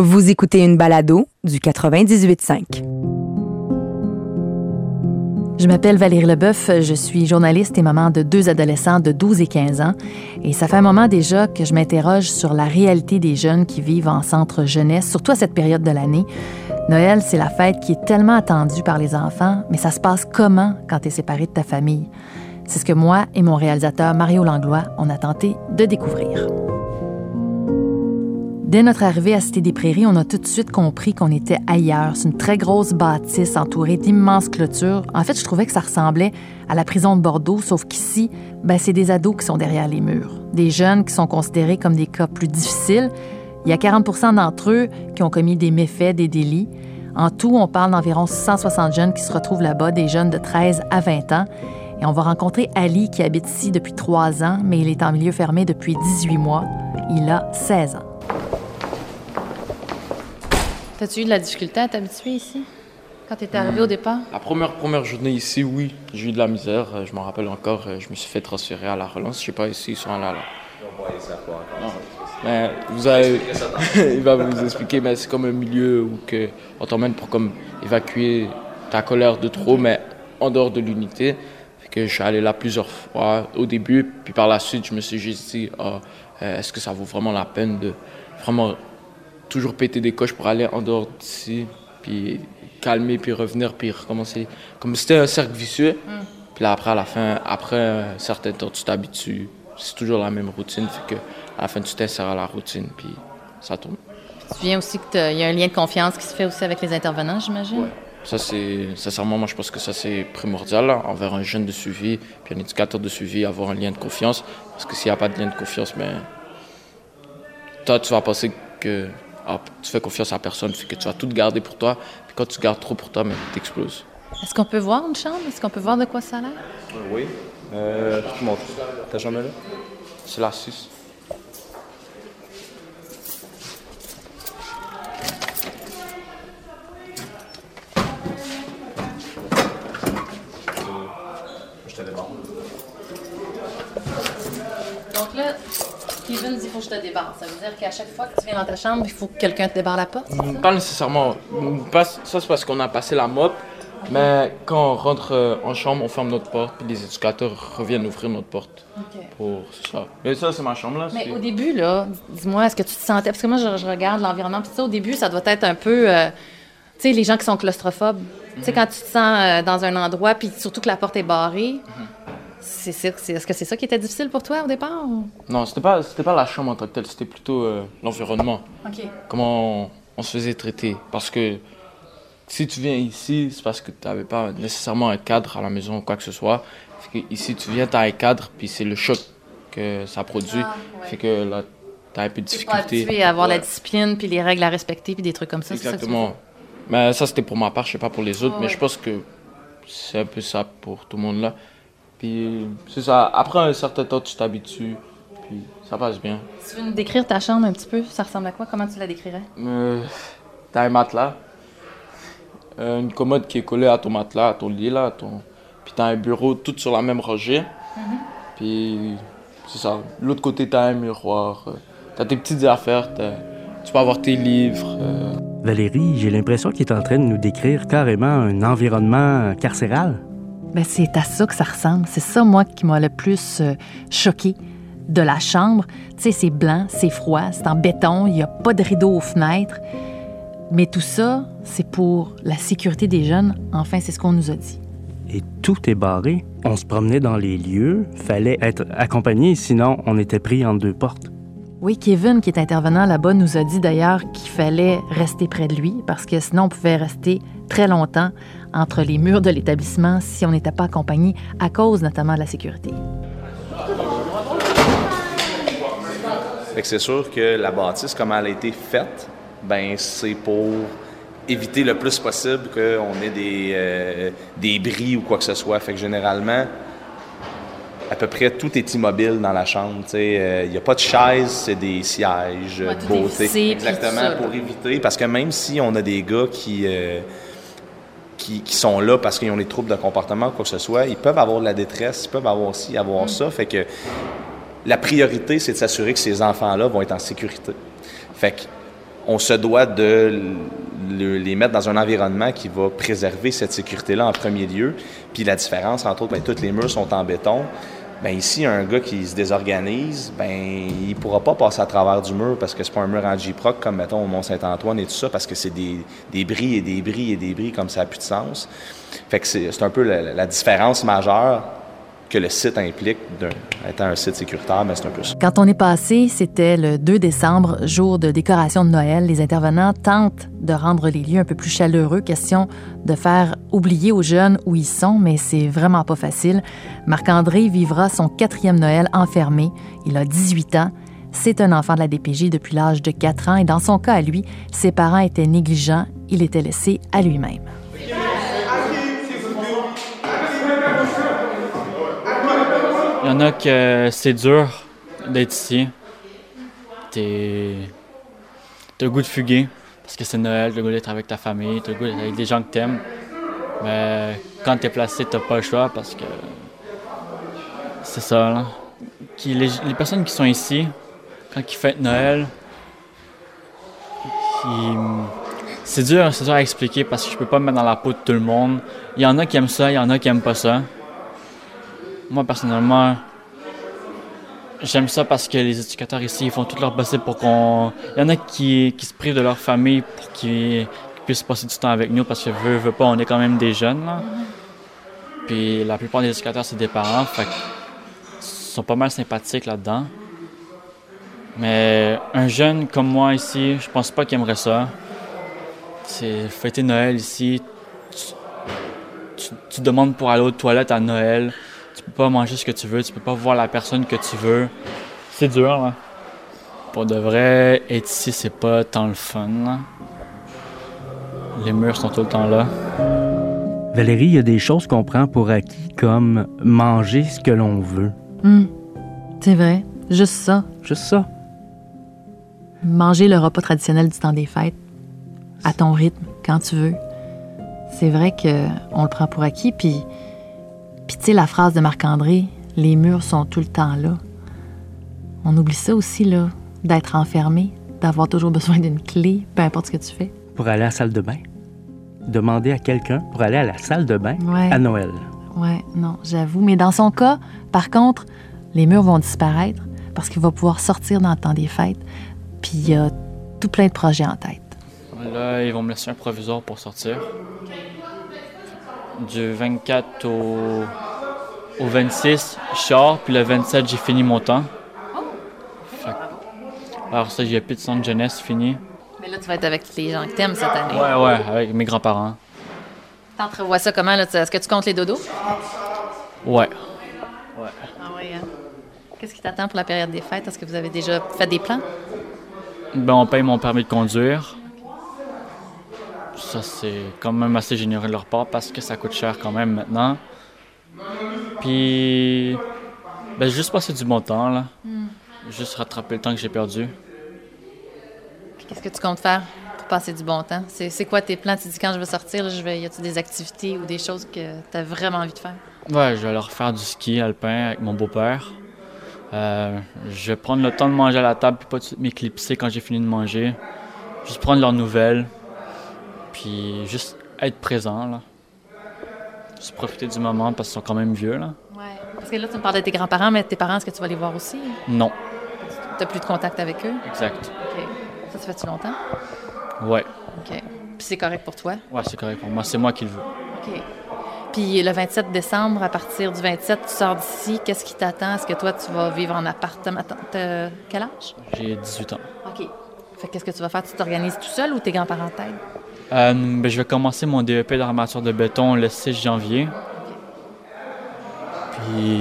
Vous écoutez une balado du 98.5. Je m'appelle Valérie Leboeuf, je suis journaliste et maman de deux adolescents de 12 et 15 ans. Et ça fait un moment déjà que je m'interroge sur la réalité des jeunes qui vivent en centre jeunesse, surtout à cette période de l'année. Noël, c'est la fête qui est tellement attendue par les enfants, mais ça se passe comment quand tu es séparé de ta famille? C'est ce que moi et mon réalisateur Mario Langlois, on a tenté de découvrir. Dès notre arrivée à Cité des Prairies, on a tout de suite compris qu'on était ailleurs. C'est une très grosse bâtisse entourée d'immenses clôtures. En fait, je trouvais que ça ressemblait à la prison de Bordeaux, sauf qu'ici, ben, c'est des ados qui sont derrière les murs. Des jeunes qui sont considérés comme des cas plus difficiles. Il y a 40% d'entre eux qui ont commis des méfaits, des délits. En tout, on parle d'environ 160 jeunes qui se retrouvent là-bas, des jeunes de 13 à 20 ans. Et on va rencontrer Ali qui habite ici depuis trois ans, mais il est en milieu fermé depuis 18 mois. Il a 16 ans. T'as-tu eu de la difficulté à t'habituer ici? Quand t'étais arrivé au départ? La première, première journée ici, oui, j'ai eu de la misère. Euh, Je m'en rappelle encore, euh, je me suis fait transférer à la relance. Je sais pas si ils sont là. là. Non. Mais vous avez... il va vous expliquer, mais c'est comme un milieu où que on t'emmène pour comme évacuer ta colère de trop, mais en dehors de l'unité. Que je suis allé là plusieurs fois au début, puis par la suite, je me suis juste dit, Ah, euh, est-ce que ça vaut vraiment la peine de vraiment toujours péter des coches pour aller en dehors d'ici, puis calmer, puis revenir, puis recommencer. Comme c'était un cercle vicieux. Puis là, après, à la fin, après un certain temps, tu t'habitues. C'est toujours la même routine, fait que à la fin, tu t'insères à la routine, puis ça tourne. Tu viens aussi qu'il y a un lien de confiance qui se fait aussi avec les intervenants, j'imagine? Ça, c'est, sincèrement, moi, je pense que ça, c'est primordial là, envers un jeune de suivi, puis un éducateur de suivi, avoir un lien de confiance. Parce que s'il n'y a pas de lien de confiance, ben, toi, tu vas penser que ah, tu fais confiance à personne, fait que tu vas tout garder pour toi. Puis quand tu gardes trop pour toi, ben, t'exploses. Est-ce qu'on peut voir une chambre? Est-ce qu'on peut voir de quoi ça a l'air? Oui. Euh, je te montre. Ta chambre là? C'est la 6. Je te débarque. Donc là, Kevin dit qu'il faut que je te débarre. Ça veut dire qu'à chaque fois que tu viens dans ta chambre, il faut que quelqu'un te débarre la porte? Pas nécessairement. Pas- Ça, c'est parce qu'on a passé la mop. Mais quand on rentre euh, en chambre, on ferme notre porte, puis les éducateurs reviennent ouvrir notre porte. Pour ça. Mais ça, c'est ma chambre là. Mais au début, là, dis-moi, est-ce que tu te sentais. Parce que moi, je, je regarde l'environnement, puis ça, au début, ça doit être un peu. euh, tu sais, les gens qui sont claustrophobes. Tu sais, quand tu te sens euh, dans un endroit, puis surtout que la porte est barrée. ça- c'est- Est-ce que c'est ça qui était difficile pour toi au départ? ou- Non, c'était pas, c'était pas la chambre en tant que telle, c'était plutôt euh, l'environnement. OK. Comment on, on se faisait traiter. Parce que si tu viens ici, c'est parce que tu n'avais pas nécessairement un cadre à la maison ou quoi que ce soit. Fait que ici, tu viens, tu as un cadre, puis c'est le choc que ça produit. Ah, ouais. Fait que là, tu as un peu de Tu difficulté. habitué à avoir la discipline, puis les règles à respecter, puis des trucs comme ça. c'est ça que tu veux Exactement. Mais ça, c'était pour ma part, je sais pas pour les autres, Ah mais ouais. je pense que c'est un peu ça pour tout le monde là. Puis c'est ça, après un certain temps, tu t'habitues, puis ça passe bien. Tu veux nous décrire ta chambre un petit peu? Ça ressemble à quoi? Comment tu la décrirais? Euh, t'as un matelas, euh, une commode qui est collée à ton matelas, à ton lit là, à ton... puis t'as un bureau tout sur la même rangée. Puis c'est ça. L'autre côté, t'as un miroir, euh, t'as tes petites affaires, t'as- tu peux avoir tes livres. euh, Valérie, j'ai l'impression qu'il est en train de nous décrire carrément un environnement carcéral. Ben, c'est à ça que ça ressemble. C'est ça, moi, qui m'a le plus euh, choqué de la chambre. Tu sais, c'est blanc, c'est froid, c'est en béton, il n'y a pas de rideau aux fenêtres. Mais tout ça, c'est pour la sécurité des jeunes. Enfin, c'est ce qu'on nous a dit. Et tout est barré. On se promenait dans les lieux, fallait être accompagné, sinon on était pris en deux portes. Oui, Kevin, qui est intervenant là-bas, nous a dit d'ailleurs qu'il fallait rester près de lui parce que sinon on pouvait rester très longtemps entre les murs de l'établissement si on n'était pas accompagné à cause notamment de la sécurité. Fait que c'est sûr que la bâtisse, comme elle a été faite, ben c'est pour éviter le plus possible qu'on ait des, euh, des bris ou quoi que ce soit. Fait que généralement, à peu près tout est immobile dans la chambre. tu sais. Il n'y a pas de chaise, c'est des sièges, Ouais, beauté. Exactement, pour éviter. Parce que même si on a des gars qui, euh, qui, qui sont là parce qu'ils ont des troubles de comportement quoi que ce soit, ils peuvent avoir de la détresse, ils peuvent avoir ci, avoir Mm. ça. Fait que la priorité, c'est de s'assurer que ces enfants-là vont être en sécurité. Fait que on se doit de les mettre dans un environnement qui va préserver cette sécurité-là en premier lieu. Puis la différence, entre autres, ben, toutes les murs sont en béton. Ben ici, un gars qui se désorganise, ben il pourra pas passer à travers du mur parce que c'est pas un mur en J-Proc comme, mettons, au Mont-Saint-Antoine et tout ça, parce que c'est des, des bris et des bris et des bris comme ça n'a plus de sens. Fait que c'est un peu la différence majeure que le site implique étant un site sécuritaire, mais c'est un peu ça. Quand on est passé, c'était le 2 décembre, jour de décoration de Noël. Les intervenants tentent de rendre les lieux un peu plus chaleureux, question de faire oublier aux jeunes où ils sont, mais c'est vraiment pas facile. Marc-André vivra son quatrième Noël enfermé. Il a 18 ans. C'est un enfant de la DPJ depuis l'âge de 4 ans et dans son cas à lui, ses parents étaient négligents. Il était laissé à lui-même. Il y en a que c'est dur d'être ici. T'as le goût de fuguer parce que c'est Noël, t'as le goût d'être avec ta famille, t'as le goût d'être avec des gens que t'aimes. Mais quand t'es placé, t'as pas le choix parce que. C'est ça, là. les, personnes qui sont ici, quand ils fêtent Noël, c'est dur, c'est dur à expliquer parce que je peux pas me mettre dans la peau de tout le monde. Il y en a qui aiment ça, il y en a qui aiment pas ça. Moi, personnellement, j'aime ça parce que les éducateurs ici, ils font tout leur possible pour qu'on. Il y en a qui, qui se privent de leur famille pour qu'ils puissent passer du temps avec nous parce que veut, veut pas, on est quand même des jeunes. Puis la plupart des éducateurs, c'est des parents. Fait ils sont pas mal sympathiques là-dedans. Mais un jeune comme moi ici, je pense pas qu'il aimerait ça. C'est fêter Noël ici. Tu, tu demandes pour aller aux toilettes à Noël tu peux pas manger ce que tu veux, tu peux pas voir la personne que tu veux. C'est dur, là. Pour de vrai, être ici, c'est pas tant le fun. Les murs sont tout le temps là. Valérie, il y a des choses qu'on prend pour acquis, comme manger ce que l'on veut. Hmm. C'est vrai. Juste ça. Juste ça. Manger le repas traditionnel du temps des fêtes, à ton rythme, quand tu veux. C'est vrai qu'on le prend pour acquis, puis puis tu sais, la phrase de Marc-André, les murs sont tout le temps là. On oublie ça aussi, là, d'être enfermé, d'avoir toujours besoin d'une clé, peu importe ce que tu fais. Pour aller à la salle de bain? Demander à quelqu'un pour aller à la salle de bain à Noël? Ouais, non, j'avoue. Mais dans son cas, par contre, les murs vont disparaître parce qu'il va pouvoir sortir dans le temps des fêtes. Puis il y a tout plein de projets en tête. Là, ils vont me laisser un provisoire pour sortir du 24 au, au 26, je sors, puis le 27, j'ai fini mon temps. alors ça, j'ai plus de centre jeunesse fini. Mais là, tu vas être avec les gens que t'aimes cette année. Ouais, ouais, avec mes grands-parents. T'entrevois ça comment, là? Est-ce que tu comptes les dodos? Ouais. Ouais. Ah ouais, hein? Qu'est-ce qui t'attend pour la période des fêtes? Est-ce que vous avez déjà fait des plans? Ben, on paye mon permis de conduire. Ça, c'est quand même assez généreux de leur part parce que ça coûte cher quand même maintenant. Puis, ben, juste passer du bon temps, là. Hmm. Juste rattraper le temps que j'ai perdu. Qu'est-ce que tu comptes faire pour passer du bon temps? C'est quoi tes plans? Tu dis quand je vais sortir, je vais, y a-t-il des activités ou des choses que tu as vraiment envie de faire? Ouais, je vais leur faire du ski alpin avec mon beau-père. Euh, je vais prendre le temps de manger à la table puis pas m'éclipser quand j'ai fini de manger. Juste prendre leurs nouvelles, puis juste être présent, là. Juste profiter du moment parce qu'ils sont quand même vieux, là. Ouais. Parce que là, tu me parles de tes grands-parents, mais tes parents, est-ce que tu vas les voir aussi? Non. Tu n'as plus de contact avec eux? Exact. OK. Ça, ça fait-tu longtemps? Ouais. OK. Puis c'est correct pour toi? Ouais, c'est correct pour moi. C'est moi qui le veux. OK. Puis le 27 décembre, à partir du 27, tu sors d'ici. Qu'est-ce qui t'attend? Est-ce que toi, tu vas vivre en appartement? Quel âge? J'ai 18 ans. OK. Fait qu'est-ce que tu vas faire? Tu t'organises tout seul ou tes grands-parents t'aident? Euh, ben, je vais commencer mon DEP d'armature de béton le 6 janvier. Puis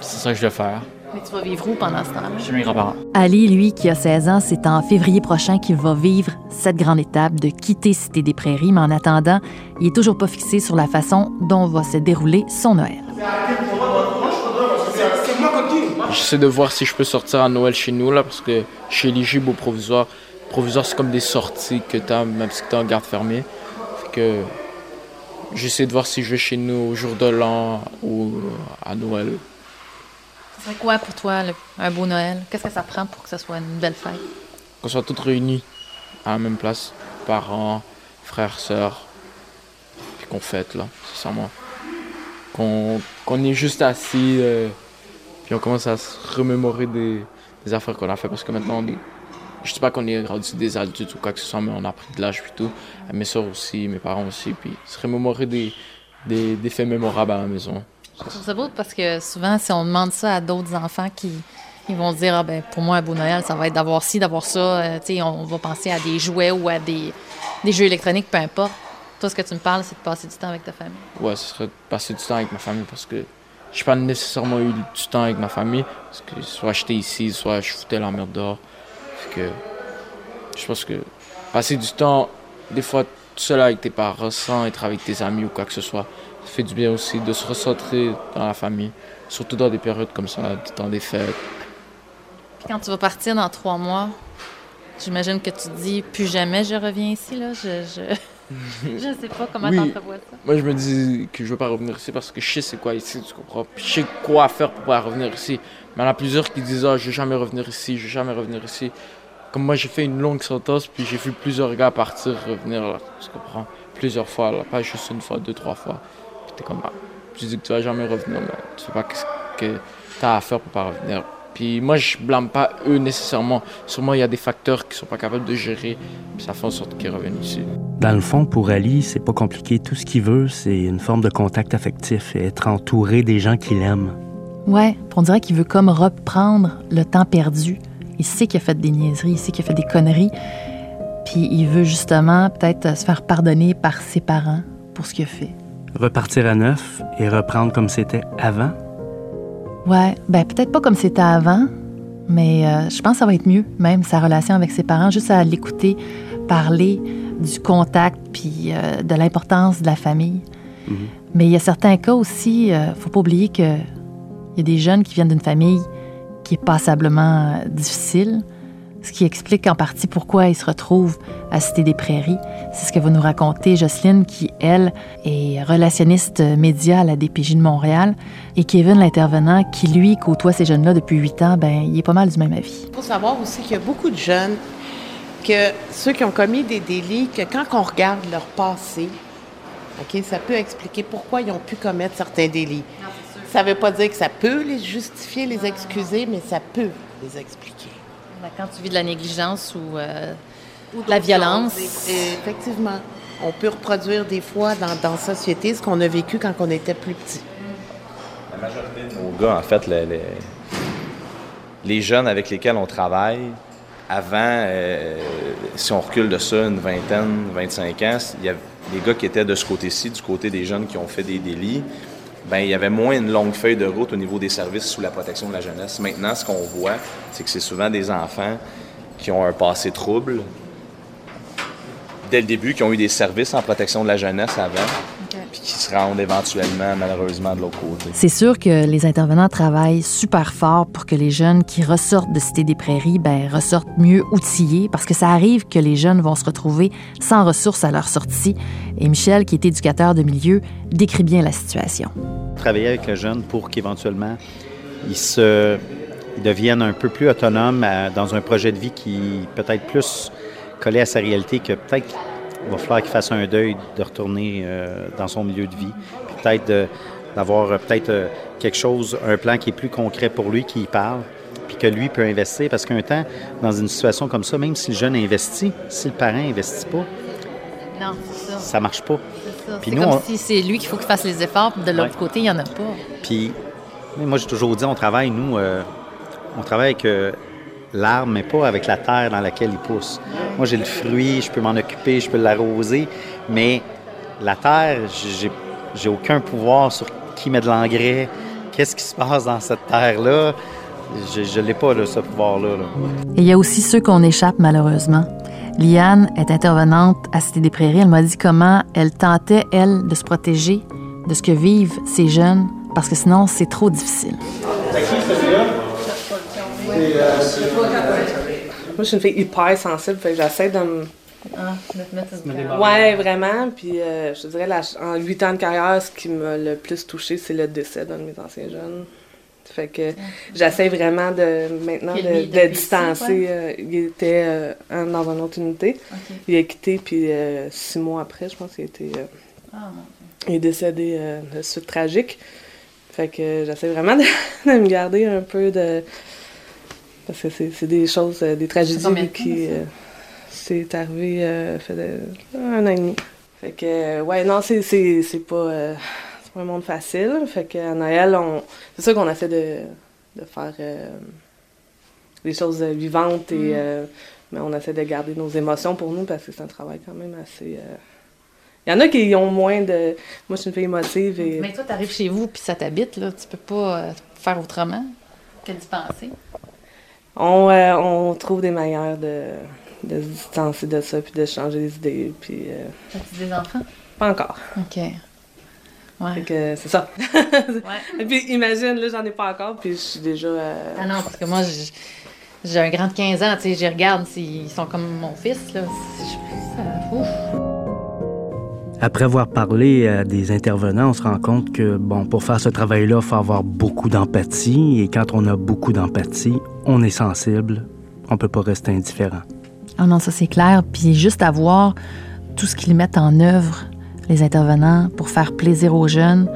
c'est ça que je vais faire. Mais tu vas vivre où pendant ce temps-là? Chez mes grands-parents. Ali, lui, qui a 16 ans, c'est en février prochain qu'il va vivre cette grande étape de quitter Cité des Prairies. Mais en attendant, il est toujours pas fixé sur la façon dont va se dérouler son Noël. J'essaie de voir si je peux sortir à Noël chez nous, là, parce que je suis éligible au provisoire provisoire, c'est comme des sorties que tu as, même si tu es en garde fermée. Fait que j'essaie de voir si je vais chez nous au jour de l'an ou à Noël. C'est quoi pour toi un beau Noël? Qu'est-ce que ça prend pour que ce soit une belle fête? Qu'on soit tous réunis. à la même place, parents, frères, sœurs, puis qu'on fête, là, c'est ça, moi. Qu'on est juste assis, euh, puis on commence à se remémorer des, des affaires qu'on a fait, parce que maintenant, on est, je sais pas qu'on est rendu des adultes ou quoi que ce soit, mais on a pris de l'âge plutôt. Mes soeurs aussi, mes parents aussi, puis se remémorer des, des, des faits mémorables à la maison. Je trouve ça beau parce que souvent, si on demande ça à d'autres enfants qui ils vont se dire, ah, ben, pour moi, un beau Noël, ça va être d'avoir ci, d'avoir ça. Euh, sais, on va penser à des jouets ou à des, des, jeux électroniques, peu importe. Toi, ce que tu me parles, c'est de passer du temps avec ta famille. Ouais, ce serait de passer du temps avec ma famille parce que j'ai pas nécessairement eu du temps avec ma famille. Parce que soit j'étais ici, soit je foutais la merde dehors. Que je pense que passer du temps, des fois, tout seul avec tes parents, sans être avec tes amis ou quoi que ce soit, ça fait du bien aussi de se recentrer dans la famille. Surtout dans des périodes comme ça, dans des fêtes. Quand tu vas partir dans trois mois, j'imagine que tu te dis plus jamais je reviens ici, là. je sais pas comment tu entrevois ça. Moi, je me dis que je veux pas revenir ici parce que je sais c'est quoi ici, tu comprends? Puis je sais quoi faire pour pouvoir revenir ici. Mais il y en a plusieurs qui disent, ah, je vais jamais revenir ici, je vais jamais revenir ici. Comme moi, j'ai fait une longue sentence, puis j'ai vu plusieurs gars partir, revenir, là, tu comprends? Plusieurs fois, là, pas juste une fois, deux, trois fois. Puis t'es comme, ah, tu dis que tu vas jamais revenir, mais tu sais pas ce que tu as à faire pour pas revenir. Puis moi, je blâme pas eux nécessairement. Sûrement, il y a des facteurs qui sont pas capables de gérer, puis ça fait en sorte qu'ils reviennent ici. Dans le fond, pour Ali, c'est pas compliqué. Tout ce qu'il veut, c'est une forme de contact affectif et être entouré des gens qu'il aime. Ouais, on dirait qu'il veut comme reprendre le temps perdu. Il sait qu'il a fait des niaiseries, il sait qu'il a fait des conneries, puis il veut justement peut-être se faire pardonner par ses parents pour ce qu'il a fait. Repartir à neuf et reprendre comme c'était avant? Ouais, ben peut-être pas comme c'était avant, mais euh, je pense que ça va être mieux, même sa relation avec ses parents, juste à l'écouter parler du contact puis euh, de l'importance de la famille. Mm-hmm. Mais il y a certains cas aussi, euh, faut pas oublier qu'il y a des jeunes qui viennent d'une famille qui est passablement difficile, ce qui explique en partie pourquoi ils se retrouvent à Cité des Prairies. C'est ce que va nous raconter Jocelyne, qui, elle, est relationniste média à la DPJ de Montréal, et Kevin, l'intervenant, qui, lui, côtoie ces jeunes-là depuis huit ans, ben, il est pas mal du même avis. Il faut savoir aussi qu'il y a beaucoup de jeunes, que ceux qui ont commis des délits, que quand on regarde leur passé, ok, ça peut expliquer pourquoi ils ont pu commettre certains délits. Ça ne veut pas dire que ça peut les justifier, les excuser, mais ça peut les expliquer. Quand tu vis de la négligence ou, euh, de la violence. Effectivement. On peut reproduire des fois dans, dans la société ce qu'on a vécu quand on était plus petit. La majorité de nos gars, en fait, les, les, jeunes avec lesquels on travaille, avant, euh, si on recule de ça une vingtaine, 25 ans, il y a des gars qui étaient de ce côté-ci, du côté des jeunes qui ont fait des délits ben il y avait moins une longue feuille de route au niveau des services sous la protection de la jeunesse. Maintenant, ce qu'on voit, c'est que c'est souvent des enfants qui ont un passé trouble dès le début, qui ont eu des services en protection de la jeunesse avant, puis qui se rendent éventuellement, malheureusement, de l'autre côté. C'est sûr que les intervenants travaillent super fort pour que les jeunes qui ressortent de Cité des Prairies ben, ressortent mieux outillés, parce que ça arrive que les jeunes vont se retrouver sans ressources à leur sortie. Et Michel, qui est éducateur de milieu, décrit bien la situation. Travailler avec le jeune pour qu'éventuellement, il se devienne un peu plus autonome dans un projet de vie qui peut-être plus collé à sa réalité que peut-être il va falloir qu'il fasse un deuil de retourner euh, dans son milieu de vie. peut-être d'avoir euh, peut-être euh, quelque chose, un plan qui est plus concret pour lui, qui y parle, puis que lui peut investir. Parce qu'un temps, dans une situation comme ça, même si le jeune investit, si le parent investit pas, non, ça. ça marche pas. C'est comme si c'est lui qu'il faut qu'il fasse les efforts, puis de l'autre côté, il n'y en a pas. Puis, moi, j'ai toujours dit, on travaille, nous, on travaille avec l'arbre, mais pas avec la terre dans laquelle il pousse. Moi, j'ai le fruit, je peux m'en occuper, je peux l'arroser, mais la terre, j'ai, j'ai aucun pouvoir sur qui met de l'engrais, qu'est-ce qui se passe dans cette terre-là. Je ne l'ai pas, ce pouvoir-là. Et il y a aussi ceux qu'on échappe, malheureusement. Liane est intervenante à Cité des Prairies. Elle m'a dit comment elle tentait, elle, de se protéger de ce que vivent ces jeunes, parce que sinon, c'est trop difficile. Moi, je suis une fille hyper sensible, fait j'essaie de me. Ah, de te mettre Ouais, vraiment. Puis euh, je te dirais, en huit ans de carrière, ce qui m'a le plus touché, c'est le décès d'un de mes anciens jeunes. Fait que j'essaie vraiment de maintenant de, de distancer. euh, il était euh, en- dans une autre unité. Il a quitté, puis euh, six mois après, je pense qu'il était, euh, Ah, il est décédé euh, de suite tragique. Fait que j'essaie vraiment de, de me garder un peu de. Parce que c'est des choses, euh, des tragédies qui. euh, c'est arrivé euh, fait de- un an et demi. Fait que, ouais, non, c'est pas, pas un monde facile. Fait que à Noël, on, c'est sûr qu'on essaie de, de faire des choses vivantes, et, Mm. mais on essaie de garder nos émotions pour nous parce que c'est un travail quand même assez. Il y en a qui ont moins de. Moi, je suis une fille émotive et. Mais toi, t'arrives chez vous puis ça t'habite, là. Tu peux pas euh, faire autrement que d'y penser. On, euh, on trouve des manières de, de se distancer de ça, puis de changer les idées, puis euh, As-tu des enfants? pas encore. OK. Ouais. Fait que c'est ça. Ouais. Et puis imagine, là, j'en ai pas encore, puis je suis déjà... euh, Ah non, parce que moi, j'ai- j'ai un grand de 15 ans, tu sais, j'y regarde, s'ils sont comme mon fils, là. Je- ouf. Après avoir parlé à des intervenants, on se rend compte que, bon, pour faire ce travail-là, il faut avoir beaucoup d'empathie. Et quand on a beaucoup d'empathie, on est sensible. On peut pas rester indifférent. Ah non, ça c'est clair. Puis juste à voir tout ce qu'ils mettent en œuvre, les intervenants, pour faire plaisir aux jeunes.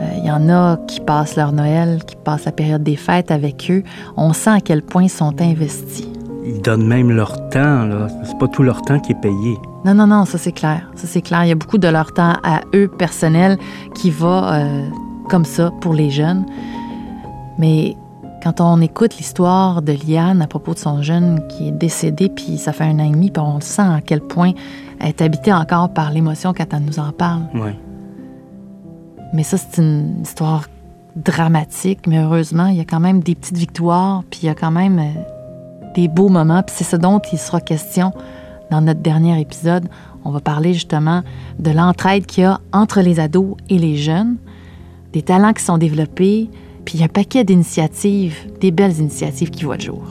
Euh, Il y en a qui passent leur Noël, qui passent la période des fêtes avec eux. On sent à quel point ils sont investis. Ils donnent même leur temps, là. C'est pas tout leur temps qui est payé. Non, non, non, ça c'est clair. Ça c'est clair. Il y a beaucoup de leur temps à eux personnel qui va euh, comme ça pour les jeunes. Mais quand on écoute l'histoire de Liane à propos de son jeune qui est décédé, puis ça fait un an et demi, puis on le sent à quel point elle est habitée encore par l'émotion quand elle nous en parle. Oui. Mais ça, c'est une histoire dramatique, mais heureusement, il y a quand même des petites victoires, puis il y a quand même euh, des beaux moments, puis c'est ce dont il sera question dans notre dernier épisode. On va parler justement de l'entraide qu'il y a entre les ados et les jeunes, des talents qui sont développés, puis il y a un paquet d'initiatives, des belles initiatives qui voient le jour.